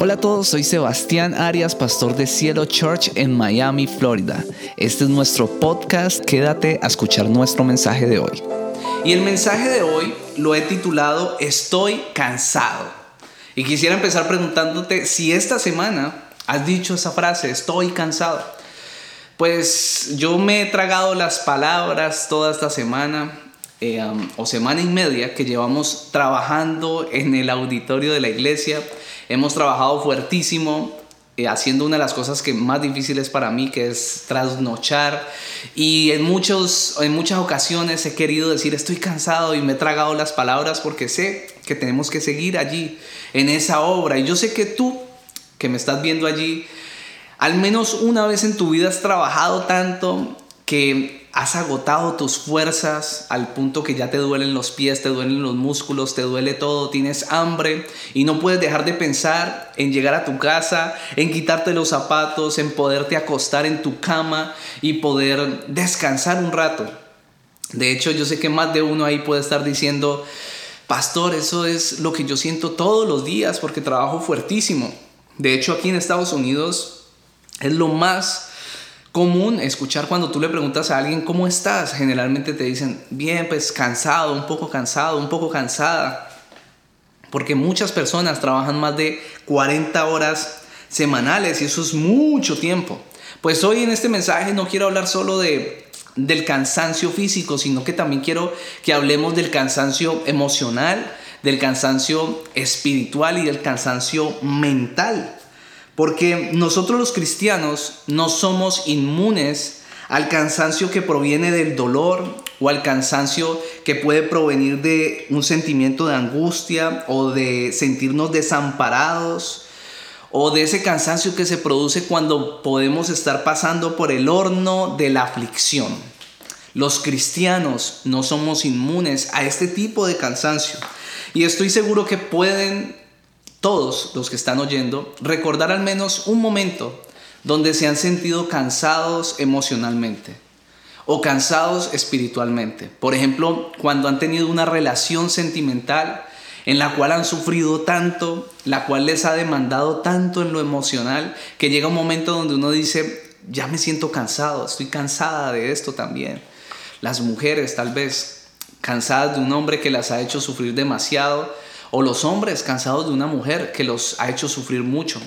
Hola a todos, soy Sebastián Arias, pastor de Cielo Church en Miami, Florida. Este es nuestro podcast, quédate a escuchar nuestro mensaje de hoy. Y el mensaje de hoy lo he titulado Estoy cansado. Y quisiera empezar preguntándote si esta semana has dicho esa frase, estoy cansado. Pues yo me he tragado las palabras toda esta semana eh, o semana y media que llevamos trabajando en el auditorio de la iglesia. Hemos trabajado fuertísimo, eh, haciendo una de las cosas que más difíciles para mí, que es trasnochar. Y en, muchos, en muchas ocasiones he querido decir, estoy cansado y me he tragado las palabras porque sé que tenemos que seguir allí, en esa obra. Y yo sé que tú, que me estás viendo allí, al menos una vez en tu vida has trabajado tanto que has agotado tus fuerzas al punto que ya te duelen los pies, te duelen los músculos, te duele todo, tienes hambre y no puedes dejar de pensar en llegar a tu casa, en quitarte los zapatos, en poderte acostar en tu cama y poder descansar un rato. De hecho, yo sé que más de uno ahí puede estar diciendo, pastor, eso es lo que yo siento todos los días porque trabajo fuertísimo. De hecho, aquí en Estados Unidos es lo más común escuchar cuando tú le preguntas a alguien cómo estás. Generalmente te dicen, bien, pues cansado, un poco cansado, un poco cansada. Porque muchas personas trabajan más de 40 horas semanales y eso es mucho tiempo. Pues hoy en este mensaje no quiero hablar solo de del cansancio físico, sino que también quiero que hablemos del cansancio emocional, del cansancio espiritual y del cansancio mental. Porque nosotros los cristianos no somos inmunes al cansancio que proviene del dolor o al cansancio que puede provenir de un sentimiento de angustia o de sentirnos desamparados o de ese cansancio que se produce cuando podemos estar pasando por el horno de la aflicción. Los cristianos no somos inmunes a este tipo de cansancio y estoy seguro que pueden todos los que están oyendo, recordar al menos un momento donde se han sentido cansados emocionalmente o cansados espiritualmente. Por ejemplo, cuando han tenido una relación sentimental en la cual han sufrido tanto, la cual les ha demandado tanto en lo emocional, que llega un momento donde uno dice, ya me siento cansado, estoy cansada de esto también. Las mujeres tal vez cansadas de un hombre que las ha hecho sufrir demasiado, o los hombres cansados de una mujer que los ha hecho sufrir mucho.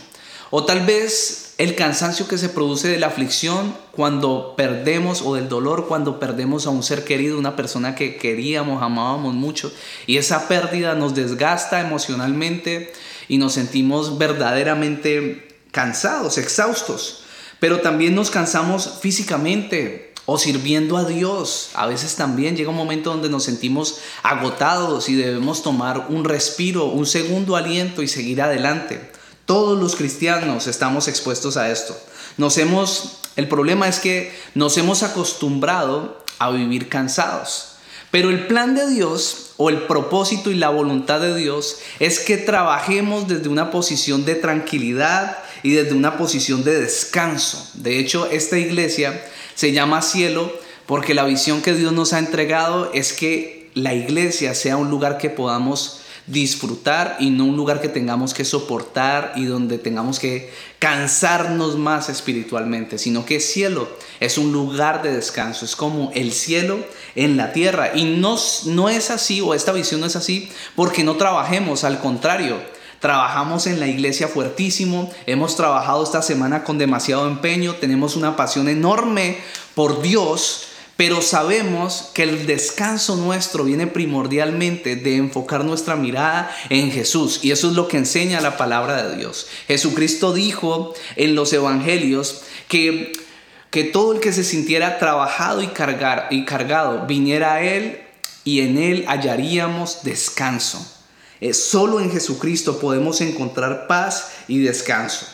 O tal vez el cansancio que se produce de la aflicción cuando perdemos o del dolor cuando perdemos a un ser querido, una persona que queríamos, amábamos mucho. Y esa pérdida nos desgasta emocionalmente y nos sentimos verdaderamente cansados, exhaustos. Pero también nos cansamos físicamente, o sirviendo a Dios. A veces también llega un momento donde nos sentimos agotados y debemos tomar un respiro, un segundo aliento y seguir adelante. Todos los cristianos estamos expuestos a esto. Nos hemos, el problema es que nos hemos acostumbrado a vivir cansados. Pero el plan de Dios o el propósito y la voluntad de Dios es que trabajemos desde una posición de tranquilidad y desde una posición de descanso. De hecho, esta iglesia se llama cielo porque la visión que Dios nos ha entregado es que la iglesia sea un lugar que podamos disfrutar y no un lugar que tengamos que soportar y donde tengamos que cansarnos más espiritualmente, sino que cielo es un lugar de descanso, es como el cielo en la tierra. Y no, no es así o esta visión no es así porque no trabajemos, al contrario, Trabajamos en la iglesia fuertísimo, hemos trabajado esta semana con demasiado empeño, tenemos una pasión enorme por Dios, pero sabemos que el descanso nuestro viene primordialmente de enfocar nuestra mirada en Jesús. Y eso es lo que enseña la palabra de Dios. Jesucristo dijo en los evangelios que, que todo el que se sintiera trabajado y, cargar, y cargado viniera a Él y en Él hallaríamos descanso. Eh, solo en Jesucristo podemos encontrar paz y descanso.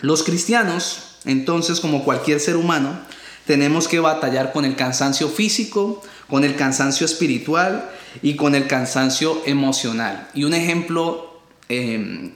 Los cristianos, entonces, como cualquier ser humano, tenemos que batallar con el cansancio físico, con el cansancio espiritual y con el cansancio emocional. Y un ejemplo em,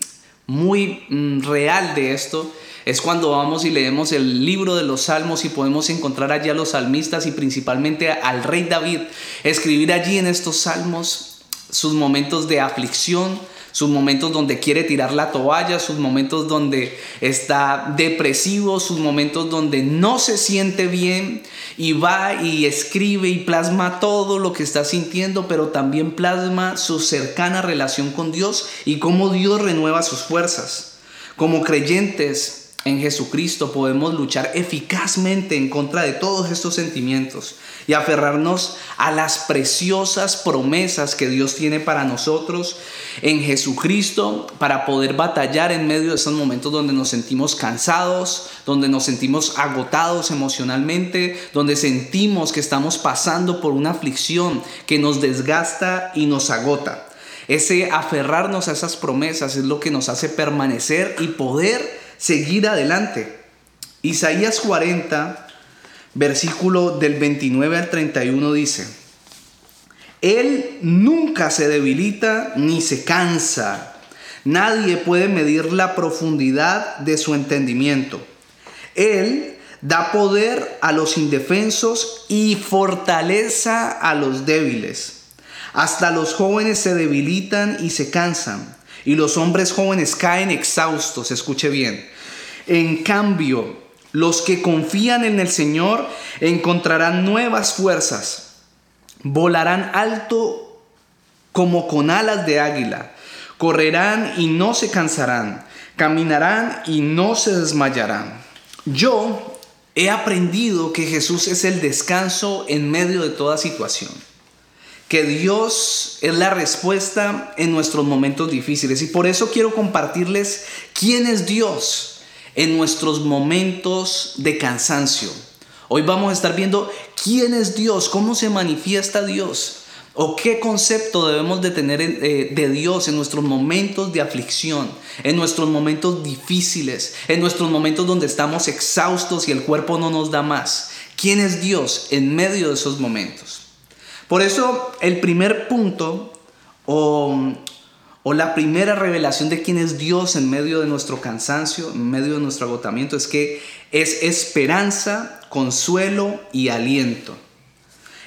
muy mm, real de esto es cuando vamos y leemos el libro de los salmos y podemos encontrar allí a los salmistas y principalmente al rey David escribir allí en estos salmos sus momentos de aflicción, sus momentos donde quiere tirar la toalla, sus momentos donde está depresivo, sus momentos donde no se siente bien y va y escribe y plasma todo lo que está sintiendo, pero también plasma su cercana relación con Dios y cómo Dios renueva sus fuerzas. Como creyentes, en Jesucristo podemos luchar eficazmente en contra de todos estos sentimientos y aferrarnos a las preciosas promesas que Dios tiene para nosotros en Jesucristo para poder batallar en medio de esos momentos donde nos sentimos cansados, donde nos sentimos agotados emocionalmente, donde sentimos que estamos pasando por una aflicción que nos desgasta y nos agota. Ese aferrarnos a esas promesas es lo que nos hace permanecer y poder seguir adelante. Isaías 40, versículo del 29 al 31 dice, Él nunca se debilita ni se cansa. Nadie puede medir la profundidad de su entendimiento. Él da poder a los indefensos y fortaleza a los débiles. Hasta los jóvenes se debilitan y se cansan y los hombres jóvenes caen exhaustos, escuche bien. En cambio, los que confían en el Señor encontrarán nuevas fuerzas, volarán alto como con alas de águila, correrán y no se cansarán, caminarán y no se desmayarán. Yo he aprendido que Jesús es el descanso en medio de toda situación. Que Dios es la respuesta en nuestros momentos difíciles. Y por eso quiero compartirles quién es Dios en nuestros momentos de cansancio. Hoy vamos a estar viendo quién es Dios, cómo se manifiesta Dios o qué concepto debemos de tener eh, de Dios en nuestros momentos de aflicción, en nuestros momentos difíciles, en nuestros momentos donde estamos exhaustos y el cuerpo no nos da más. ¿Quién es Dios en medio de esos momentos? Por eso el primer punto o, la primera revelación de quién es Dios en medio de nuestro cansancio, en medio de nuestro agotamiento, es que es esperanza, consuelo y aliento.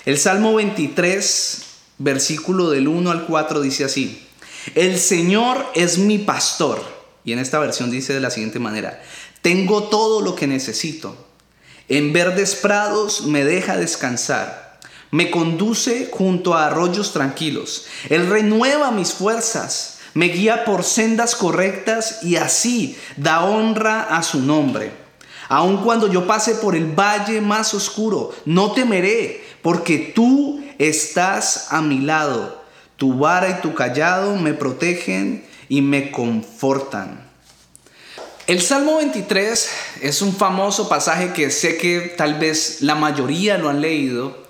El Salmo 23, versículo del 1 al 4 dice así, el Señor es mi pastor. Y en esta versión dice de la siguiente manera, tengo todo lo que necesito. En verdes prados me deja descansar me conduce junto a arroyos tranquilos. Él renueva mis fuerzas, me guía por sendas correctas y así da honra a su nombre. Aun cuando yo pase por el valle más oscuro, no temeré, porque tú estás a mi lado. Tu vara y tu callado me protegen y me confortan. El Salmo 23 es un famoso pasaje que sé que tal vez la mayoría lo han leído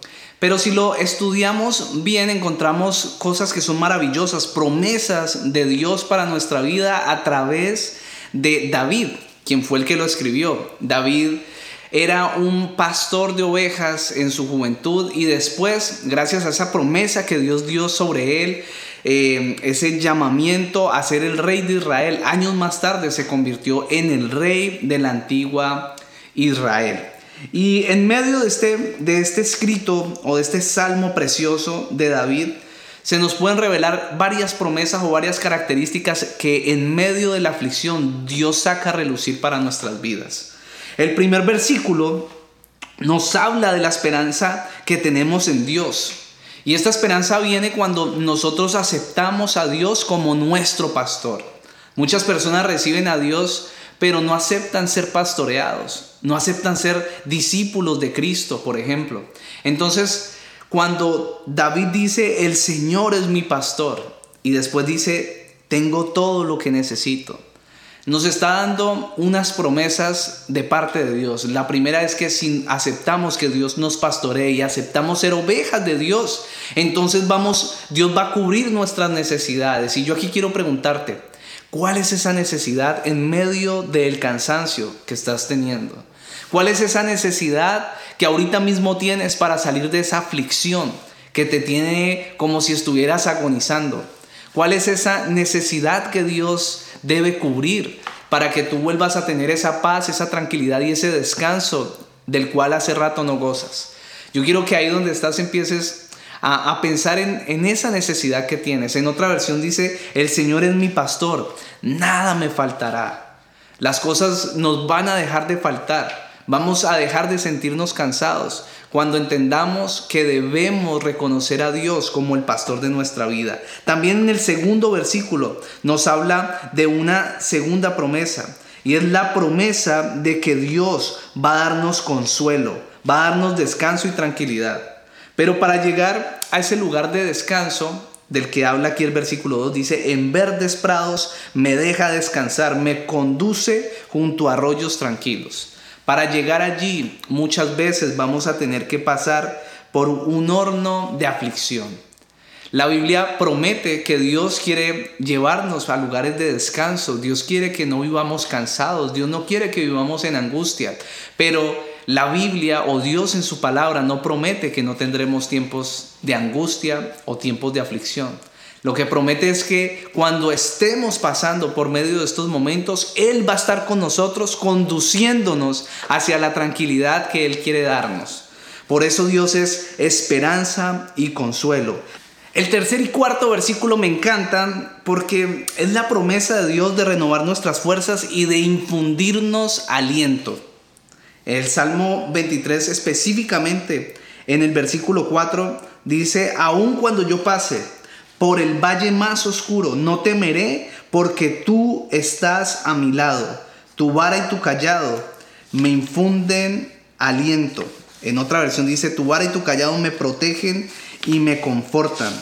pero si lo estudiamos bien, encontramos cosas que son maravillosas, promesas de Dios para nuestra vida a través de David, quien fue el que lo escribió. David era un pastor de ovejas en su juventud y después, gracias a esa promesa que Dios dio sobre él, eh, ese llamamiento a ser el rey de Israel, años más tarde se convirtió en el rey de la antigua Israel. Y en medio de este, de este escrito o de este salmo precioso de David, se nos pueden revelar varias promesas o varias características que en medio de la aflicción Dios saca a relucir para nuestras vidas. El primer versículo nos habla de la esperanza que tenemos en Dios. Y esta esperanza viene cuando nosotros aceptamos a Dios como nuestro pastor. Muchas personas reciben a Dios pero no aceptan ser pastoreados, no aceptan ser discípulos de Cristo, por ejemplo. Entonces, cuando David dice, el Señor es mi pastor, y después dice, tengo todo lo que necesito, nos está dando unas promesas de parte de Dios. La primera es que si aceptamos que Dios nos pastoree y aceptamos ser ovejas de Dios, entonces vamos, Dios va a cubrir nuestras necesidades. Y yo aquí quiero preguntarte, ¿Cuál es esa necesidad en medio del cansancio que estás teniendo? ¿Cuál es esa necesidad que ahorita mismo tienes para salir de esa aflicción que te tiene como si estuvieras agonizando? ¿Cuál es esa necesidad que Dios debe cubrir para que tú vuelvas a tener esa paz, esa tranquilidad y ese descanso del cual hace rato no gozas? Yo quiero que ahí donde estás empieces a, pensar en, en esa necesidad que tienes. En otra versión dice, el Señor es mi pastor, nada me faltará. Las cosas nos van a dejar de faltar. Vamos a dejar de sentirnos cansados cuando entendamos que debemos reconocer a Dios como el pastor de nuestra vida. También en el segundo versículo nos habla de una segunda promesa y es la promesa de que Dios va a darnos consuelo, va a darnos descanso y tranquilidad. Pero para llegar a ese lugar de descanso del que habla aquí el versículo 2, dice, en verdes prados me deja descansar, me conduce junto a arroyos tranquilos. Para llegar allí muchas veces vamos a tener que pasar por un horno de aflicción. La Biblia promete que Dios quiere llevarnos a lugares de descanso. Dios quiere que no vivamos cansados. Dios no quiere que vivamos en angustia. Pero la Biblia o Dios en su palabra no promete que no tendremos tiempos de angustia o tiempos de aflicción. Lo que promete es que cuando estemos pasando por medio de estos momentos, Él va a estar con nosotros conduciéndonos hacia la tranquilidad que Él quiere darnos. Por eso Dios es esperanza y consuelo. El tercer y cuarto versículo me encantan porque es la promesa de Dios de renovar nuestras fuerzas y de infundirnos aliento. El Salmo 23 específicamente en el versículo 4 dice, aun cuando yo pase por el valle más oscuro. No temeré porque tú estás a mi lado. Tu vara y tu callado me infunden aliento. En otra versión dice, tu vara y tu callado me protegen y me confortan.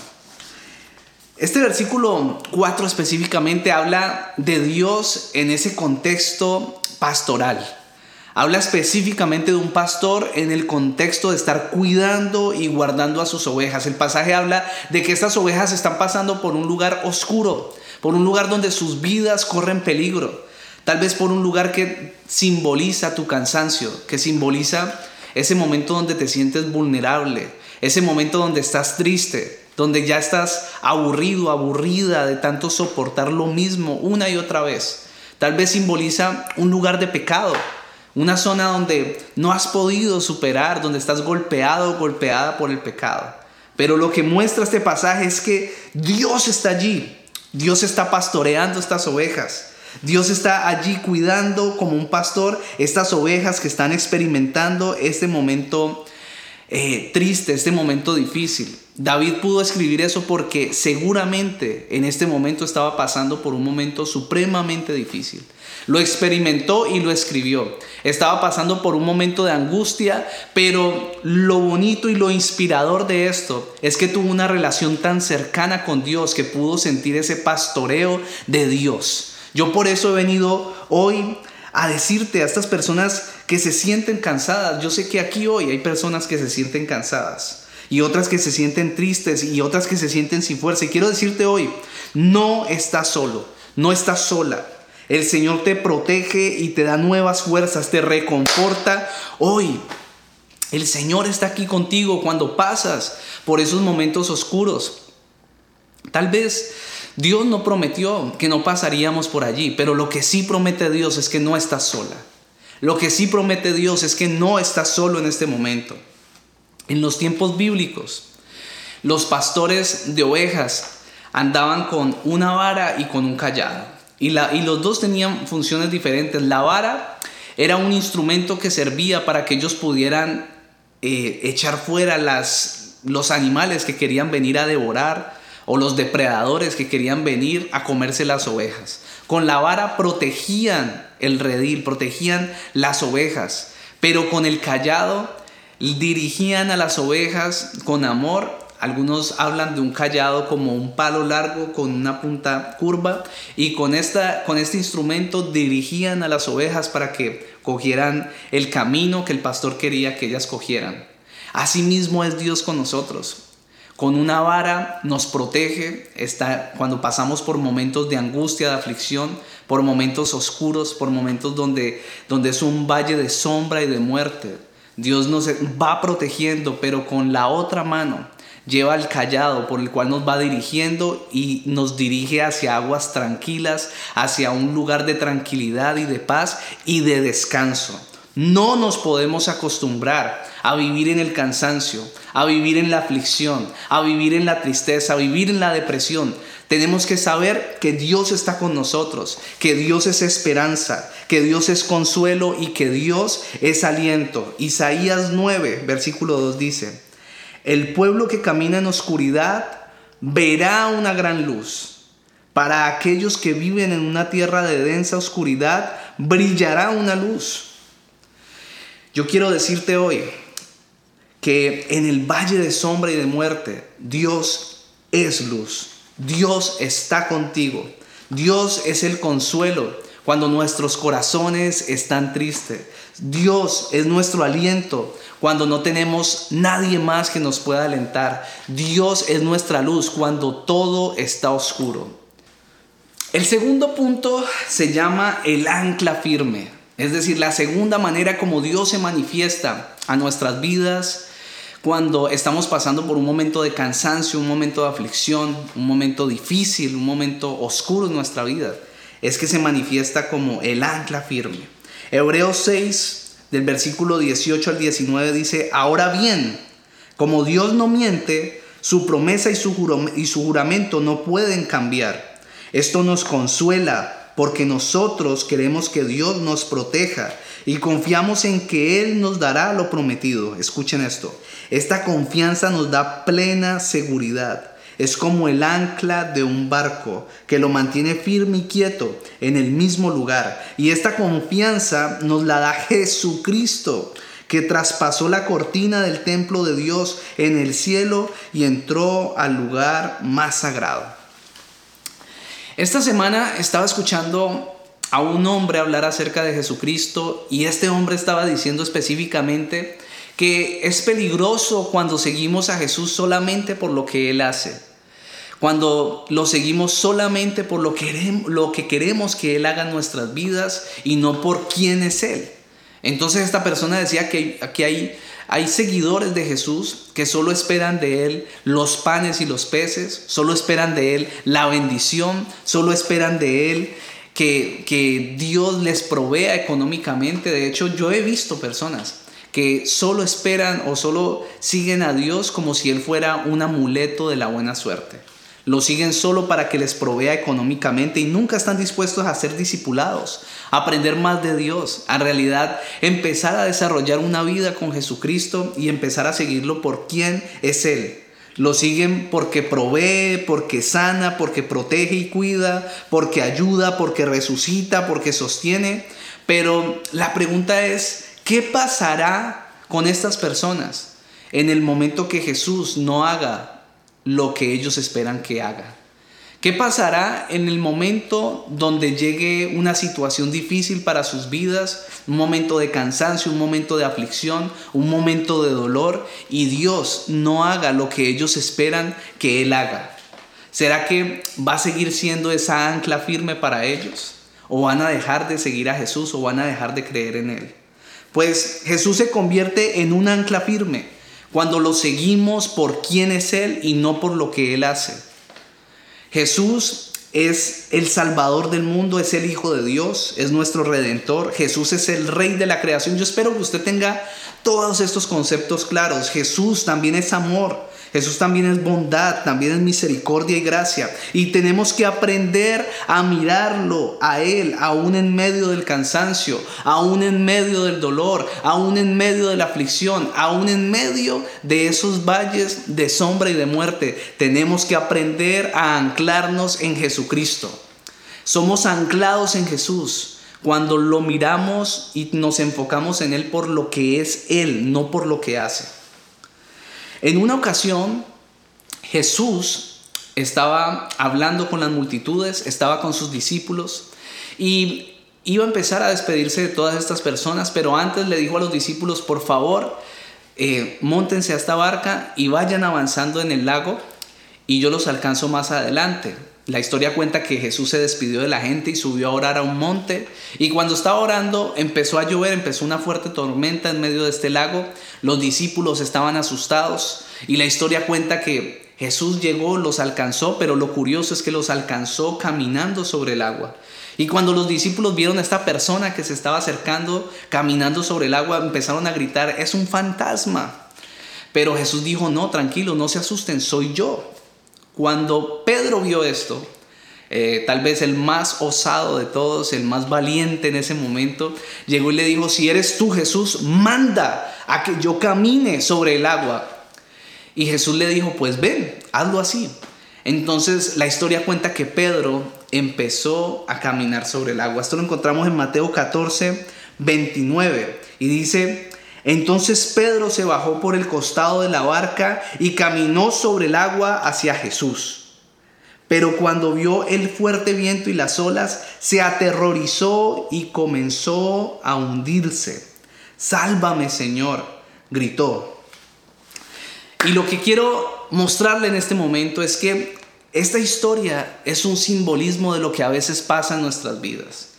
Este versículo 4 específicamente habla de Dios en ese contexto pastoral. Habla específicamente de un pastor en el contexto de estar cuidando y guardando a sus ovejas. El pasaje habla de que estas ovejas están pasando por un lugar oscuro, por un lugar donde sus vidas corren peligro. Tal vez por un lugar que simboliza tu cansancio, que simboliza ese momento donde te sientes vulnerable, ese momento donde estás triste, donde ya estás aburrido, aburrida de tanto soportar lo mismo una y otra vez. Tal vez simboliza un lugar de pecado, una zona donde no has podido superar, donde estás golpeado o golpeada por el pecado. Pero lo que muestra este pasaje es que Dios está allí. Dios está pastoreando estas ovejas. Dios está allí cuidando como un pastor estas ovejas que están experimentando este momento eh, triste, este momento difícil. David pudo escribir eso porque seguramente en este momento estaba pasando por un momento supremamente difícil. Lo experimentó y lo escribió. Estaba pasando por un momento de angustia, pero lo bonito y lo inspirador de esto es que tuvo una relación tan cercana con Dios que pudo sentir ese pastoreo de Dios. Yo por eso he venido hoy a decirte a estas personas que se sienten cansadas. Yo sé que aquí hoy hay personas que se sienten cansadas y otras que se sienten tristes y otras que se sienten sin fuerza. Y quiero decirte hoy, no estás solo, no estás sola. El Señor te protege y te da nuevas fuerzas, te reconforta. Hoy el Señor está aquí contigo cuando pasas por esos momentos oscuros. Tal vez Dios no prometió que no pasaríamos por allí, pero lo que sí promete Dios es que no estás sola. Lo que sí promete Dios es que no estás solo en este momento. En los tiempos bíblicos, los pastores de ovejas andaban con una vara y con un callado. Y, los dos tenían funciones diferentes. La vara era un instrumento que servía para que ellos pudieran eh, echar fuera los animales que querían venir a devorar o los depredadores que querían venir a comerse las ovejas. Con la vara protegían el redil, protegían las ovejas, pero con el callado dirigían a las ovejas con amor. Algunos hablan de un callado como un palo largo con una punta curva y con, esta, con este instrumento dirigían a las ovejas para que cogieran el camino que el pastor quería que ellas cogieran. Asimismo es Dios con nosotros. Con una vara nos protege está, cuando pasamos por momentos de angustia, de aflicción, por momentos oscuros, por momentos donde, donde es un valle de sombra y de muerte. Dios nos va protegiendo, pero con la otra mano lleva el callado por el cual nos va dirigiendo y nos dirige hacia aguas tranquilas, hacia un lugar de tranquilidad y de paz y de descanso. No nos podemos acostumbrar a vivir en el cansancio, a vivir en la aflicción, a vivir en la tristeza, a vivir en la depresión. Tenemos que saber que Dios está con nosotros, que Dios es esperanza, que Dios es consuelo y que Dios es aliento. Isaías 9, versículo 2 dice, el pueblo que camina en oscuridad verá una gran luz. Para aquellos que viven en una tierra de densa oscuridad, brillará una luz. Yo quiero decirte hoy que en el valle de sombra y de muerte, Dios es luz. Dios está contigo. Dios es el consuelo cuando nuestros corazones están tristes. Dios es nuestro aliento cuando no tenemos nadie más que nos pueda alentar. Dios es nuestra luz cuando todo está oscuro. El segundo punto se llama el ancla firme, es decir, la segunda manera como Dios se manifiesta a nuestras vidas cuando estamos pasando por un momento de cansancio, un momento de aflicción, un momento difícil, un momento oscuro en nuestra vida, es que se manifiesta como el ancla firme. Hebreos 6, del versículo 18 al 19 dice, ahora bien, como Dios no miente, su promesa y su, juramento no pueden cambiar. Esto nos consuela porque nosotros queremos que Dios nos proteja y confiamos en que Él nos dará lo prometido. Escuchen esto. Esta confianza nos da plena seguridad. Es como el ancla de un barco que lo mantiene firme y quieto en el mismo lugar. Y esta confianza nos la da Jesucristo, que traspasó la cortina del templo de Dios en el cielo y entró al lugar más sagrado. Esta semana estaba escuchando a un hombre hablar acerca de Jesucristo y este hombre estaba diciendo específicamente que es peligroso cuando seguimos a Jesús solamente por lo que Él hace, cuando lo seguimos solamente por lo que, lo que queremos que Él haga en nuestras vidas y no por quién es Él. Entonces esta persona decía que aquí hay, hay seguidores de Jesús que solo esperan de Él los panes y los peces, solo esperan de Él la bendición, solo esperan de Él que, Dios les provea económicamente. De hecho, yo he visto personas que solo esperan o solo siguen a Dios como si Él fuera un amuleto de la buena suerte. Lo siguen solo para que les provea económicamente y nunca están dispuestos a ser discipulados, aprender más de Dios, a realidad empezar a desarrollar una vida con Jesucristo y empezar a seguirlo por quién es Él. Lo siguen porque provee, porque sana, porque protege y cuida, porque ayuda, porque resucita, porque sostiene. Pero la pregunta es, ¿qué pasará con estas personas en el momento que Jesús no haga lo que ellos esperan que haga? ¿Qué pasará en el momento donde llegue una situación difícil para sus vidas, un momento de cansancio, un momento de aflicción, un momento de dolor y Dios no haga lo que ellos esperan que Él haga? ¿Será que va a seguir siendo esa ancla firme para ellos? ¿O van a dejar de seguir a Jesús o van a dejar de creer en Él? Pues Jesús se convierte en un ancla firme cuando lo seguimos por quién es Él y no por lo que Él hace. Jesús es el Salvador del mundo, es el Hijo de Dios, es nuestro Redentor. Jesús es el Rey de la creación. Yo espero que usted tenga todos estos conceptos claros. Jesús también es amor. Jesús también es bondad, también es misericordia y gracia. Y tenemos que aprender a mirarlo a Él, aún en medio del cansancio, aún en medio del dolor, aún en medio de la aflicción, aún en medio de esos valles de sombra y de muerte. Tenemos que aprender a anclarnos en Jesucristo. Somos anclados en Jesús cuando lo miramos y nos enfocamos en Él por lo que es Él, no por lo que hace. En una ocasión, Jesús estaba hablando con las multitudes, estaba con sus discípulos y iba a empezar a despedirse de todas estas personas, pero antes le dijo a los discípulos, por favor, eh, montense a esta barca y vayan avanzando en el lago y yo los alcanzo más adelante. La historia cuenta que Jesús se despidió de la gente y subió a orar a un monte. Y cuando estaba orando empezó a llover, empezó una fuerte tormenta en medio de este lago. Los discípulos estaban asustados. Y la historia cuenta que Jesús llegó, los alcanzó, pero lo curioso es que los alcanzó caminando sobre el agua. Y cuando los discípulos vieron a esta persona que se estaba acercando, caminando sobre el agua, empezaron a gritar, es un fantasma. Pero Jesús dijo, no, tranquilo, no se asusten, soy yo. Cuando Pedro vio esto, eh, tal vez el más osado de todos, el más valiente en ese momento, llegó y le dijo, si eres tú Jesús, manda a que yo camine sobre el agua. Y Jesús le dijo, pues ven, hazlo así. Entonces la historia cuenta que Pedro empezó a caminar sobre el agua. Esto lo encontramos en Mateo 14, 29. Y dice, entonces Pedro se bajó por el costado de la barca y caminó sobre el agua hacia Jesús. Pero cuando vio el fuerte viento y las olas, se aterrorizó y comenzó a hundirse. Sálvame, Señor, gritó. Y lo que quiero mostrarle en este momento es que esta historia es un simbolismo de lo que a veces pasa en nuestras vidas.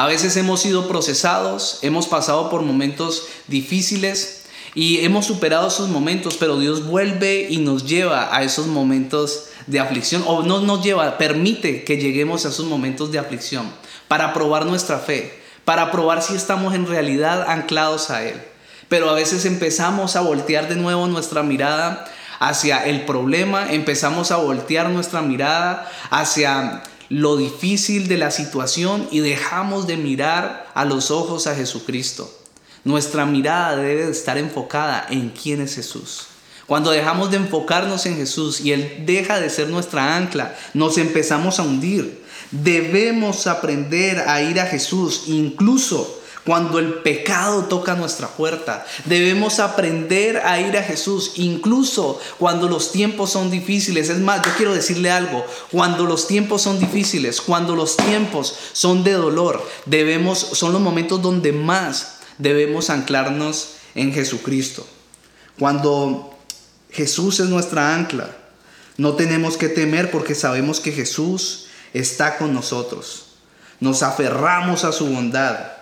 A veces hemos sido procesados, hemos pasado por momentos difíciles y hemos superado esos momentos, pero Dios vuelve y nos lleva a esos momentos de aflicción, o no nos lleva, permite que lleguemos a esos momentos de aflicción para probar nuestra fe, para probar si estamos en realidad anclados a Él. Pero a veces empezamos a voltear de nuevo nuestra mirada hacia el problema, empezamos a voltear nuestra mirada hacia lo difícil de la situación y dejamos de mirar a los ojos a Jesucristo. Nuestra mirada debe estar enfocada en quién es Jesús. Cuando dejamos de enfocarnos en Jesús y Él deja de ser nuestra ancla, nos empezamos a hundir. Debemos aprender a ir a Jesús incluso cuando el pecado toca nuestra puerta. Debemos aprender a ir a Jesús, incluso cuando los tiempos son difíciles. Es más, yo quiero decirle algo, cuando los tiempos son difíciles, cuando los tiempos son de dolor, debemos, son los momentos donde más debemos anclarnos en Jesucristo. Cuando Jesús es nuestra ancla, no tenemos que temer porque sabemos que Jesús está con nosotros. Nos aferramos a su bondad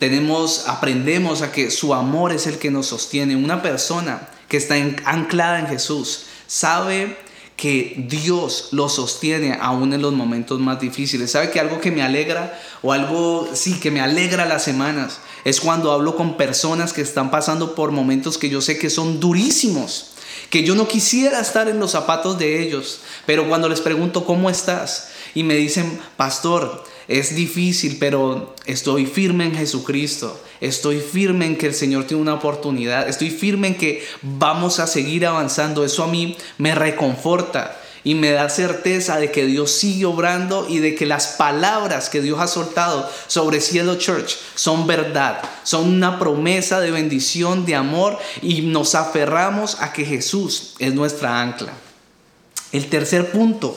tenemos, aprendemos a que su amor es el que nos sostiene. Una persona que está anclada en Jesús sabe que Dios lo sostiene aún en los momentos más difíciles. ¿Sabe que algo que me alegra o algo, sí, que me alegra las semanas es cuando hablo con personas que están pasando por momentos que yo sé que son durísimos, que yo no quisiera estar en los zapatos de ellos, pero cuando les pregunto cómo estás y me dicen, pastor, es difícil, pero estoy firme en Jesucristo. Estoy firme en que el Señor tiene una oportunidad. Estoy firme en que vamos a seguir avanzando. Eso a mí me reconforta y me da certeza de que Dios sigue obrando y de que las palabras que Dios ha soltado sobre Cielo Church son verdad, son una promesa de bendición, de amor y nos aferramos a que Jesús es nuestra ancla. El tercer punto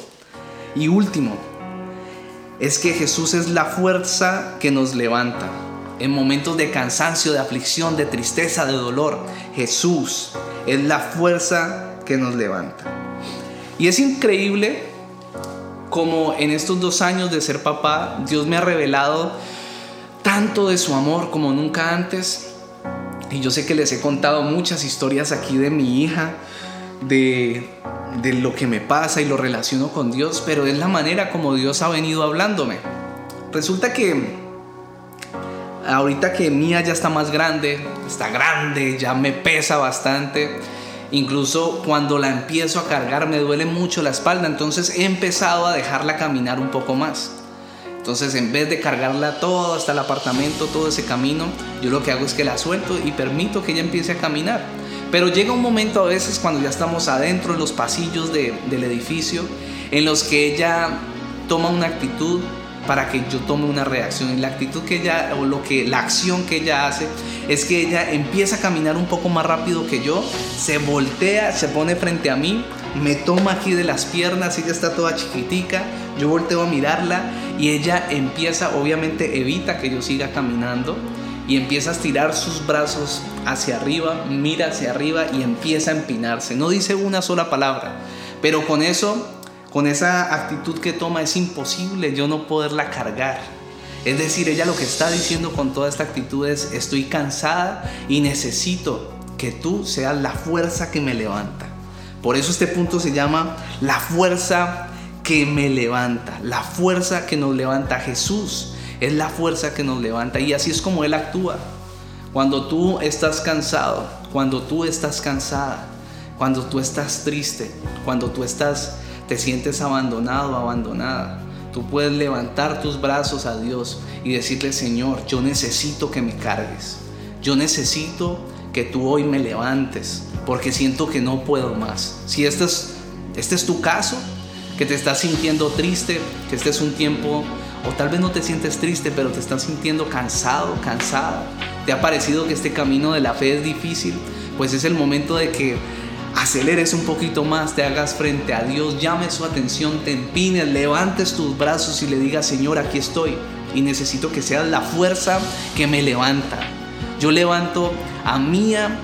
y último es que Jesús es la fuerza que nos levanta. En momentos de cansancio, de aflicción, de tristeza, de dolor, Jesús es la fuerza que nos levanta. Y es increíble como en estos dos años de ser papá, Dios me ha revelado tanto de su amor como nunca antes. Y yo sé que les he contado muchas historias aquí de mi hija, de de lo que me pasa y lo relaciono con Dios, pero es la manera como Dios ha venido hablándome. Resulta que ahorita que Mía ya está más grande, está grande, ya me pesa bastante, incluso cuando la empiezo a cargar me duele mucho la espalda, entonces he empezado a dejarla caminar un poco más. Entonces en vez de cargarla todo hasta el apartamento, todo ese camino, yo lo que hago es que la suelto y permito que ella empiece a caminar. Pero llega un momento a veces cuando ya estamos adentro en los pasillos del edificio en los que ella toma una actitud para que yo tome una reacción. Y la actitud que ella, o lo que, la acción que ella hace, es que ella empieza a caminar un poco más rápido que yo, se voltea, se pone frente a mí, me toma aquí de las piernas, ella está toda chiquitica, yo volteo a mirarla y ella empieza, obviamente evita que yo siga caminando y empieza a estirar sus brazos hacia arriba, mira hacia arriba y empieza a empinarse. No dice una sola palabra, pero con eso, con esa actitud que toma es imposible yo no poderla cargar. Es decir, ella lo que está diciendo con toda esta actitud es, estoy cansada y necesito que tú seas la fuerza que me levanta. Por eso este punto se llama la fuerza que me levanta, la fuerza que nos levanta. Jesús es la fuerza que nos levanta y así es como Él actúa. Cuando tú estás cansado, cuando tú estás cansada, cuando tú estás triste, cuando tú estás, te sientes abandonado, abandonada, tú puedes levantar tus brazos a Dios y decirle, Señor, yo necesito que me cargues. Yo necesito que tú hoy me levantes porque siento que no puedo más. Si este es, este es tu caso, que te estás sintiendo triste, que este es un tiempo, o tal vez no te sientes triste, pero te estás sintiendo cansado, cansada, te ha parecido que este camino de la fe es difícil, pues es el momento de que aceleres un poquito más, te hagas frente a Dios, llames su atención, te empines, levantes tus brazos y le digas, Señor, aquí estoy y necesito que seas la fuerza que me levanta. Yo levanto a Mía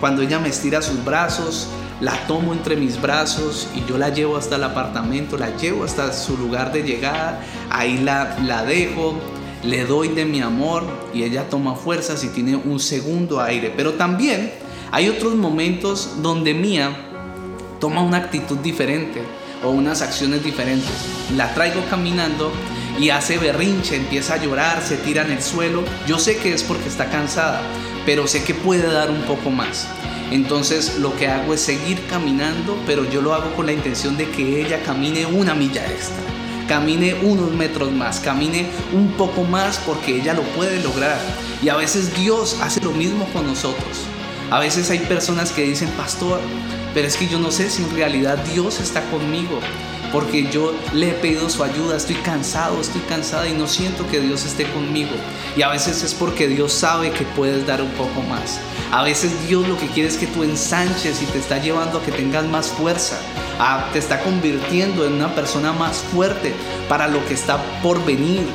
cuando ella me estira sus brazos, la tomo entre mis brazos y yo la llevo hasta el apartamento, la llevo hasta su lugar de llegada, ahí la, la dejo, le doy de mi amor y ella toma fuerzas y tiene un segundo aire. Pero también hay otros momentos donde Mía toma una actitud diferente o unas acciones diferentes. La traigo caminando y hace berrinche, empieza a llorar, se tira en el suelo. Yo sé que es porque está cansada, pero sé que puede dar un poco más. Entonces lo que hago es seguir caminando, pero yo lo hago con la intención de que ella camine una milla extra, camine unos metros más, camine un poco más porque ella lo puede lograr. Y a veces Dios hace lo mismo con nosotros. A veces hay personas que dicen, pastor, pero es que yo no sé si en realidad Dios está conmigo porque yo le he pedido su ayuda, estoy cansado, estoy cansada y no siento que Dios esté conmigo. Y a veces es porque Dios sabe que puedes dar un poco más. A veces Dios lo que quiere es que tú ensanches y te está llevando a que tengas más fuerza, te está convirtiendo en una persona más fuerte para lo que está por venir,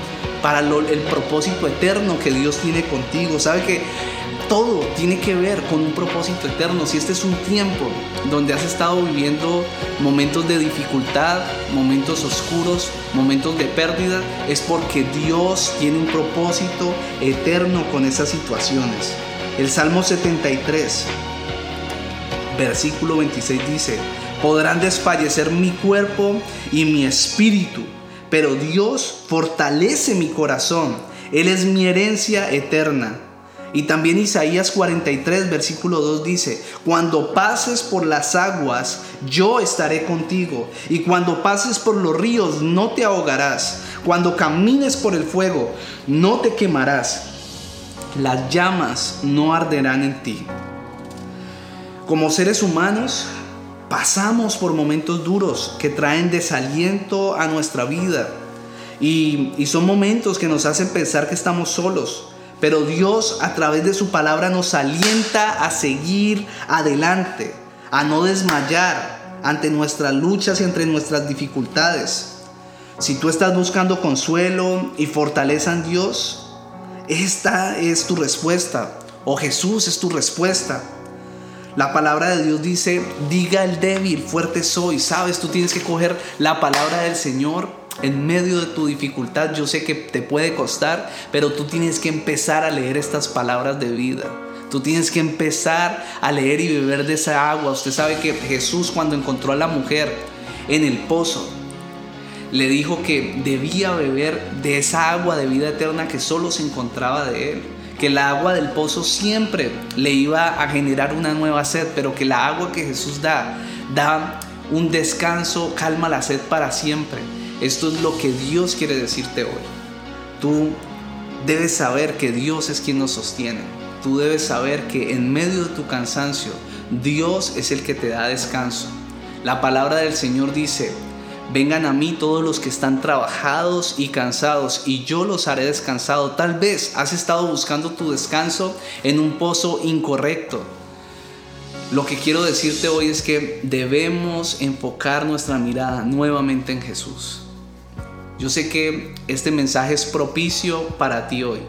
para el propósito eterno que Dios tiene contigo. ¿Sabe que todo tiene que ver con un propósito eterno. Si este es un tiempo donde has estado viviendo momentos de dificultad, momentos oscuros, momentos de pérdida, es porque Dios tiene un propósito eterno con esas situaciones. El Salmo 73, versículo 26 dice, podrán desfallecer mi cuerpo y mi espíritu, pero Dios fortalece mi corazón. Él es mi herencia eterna y también Isaías 43, versículo 2 dice, cuando pases por las aguas, yo estaré contigo. Y cuando pases por los ríos, no te ahogarás. Cuando camines por el fuego, no te quemarás. Las llamas no arderán en ti. Como seres humanos, pasamos por momentos duros que traen desaliento a nuestra vida. Y, son momentos que nos hacen pensar que estamos solos pero Dios a través de su palabra nos alienta a seguir adelante, a no desmayar ante nuestras luchas y entre nuestras dificultades. Si tú estás buscando consuelo y fortaleza en Dios, esta es tu respuesta. O Jesús es tu respuesta. La palabra de Dios dice, diga el débil, fuerte soy. Sabes, tú tienes que coger la palabra del Señor en medio de tu dificultad, yo sé que te puede costar, pero tú tienes que empezar a leer estas palabras de vida. Tú tienes que empezar a leer y beber de esa agua. Usted sabe que Jesús cuando encontró a la mujer en el pozo, le dijo que debía beber de esa agua de vida eterna que solo se encontraba de él. Que el agua del pozo siempre le iba a generar una nueva sed, pero que la agua que Jesús da, da un descanso, calma la sed para siempre. Esto es lo que Dios quiere decirte hoy. Tú debes saber que Dios es quien nos sostiene. Tú debes saber que en medio de tu cansancio, Dios es el que te da descanso. La palabra del Señor dice, vengan a mí todos los que están trabajados y cansados, y yo los haré descansado. Tal vez has estado buscando tu descanso en un pozo incorrecto. Lo que quiero decirte hoy es que debemos enfocar nuestra mirada nuevamente en Jesús. Yo sé que este mensaje es propicio para ti hoy.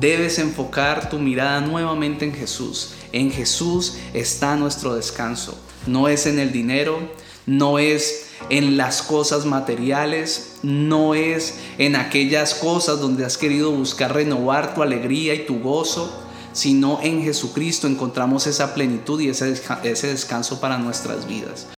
Debes enfocar tu mirada nuevamente en Jesús. En Jesús está nuestro descanso. No es en el dinero, no es en las cosas materiales, no es en aquellas cosas donde has querido buscar renovar tu alegría y tu gozo, sino en Jesucristo encontramos esa plenitud y ese, descanso para nuestras vidas.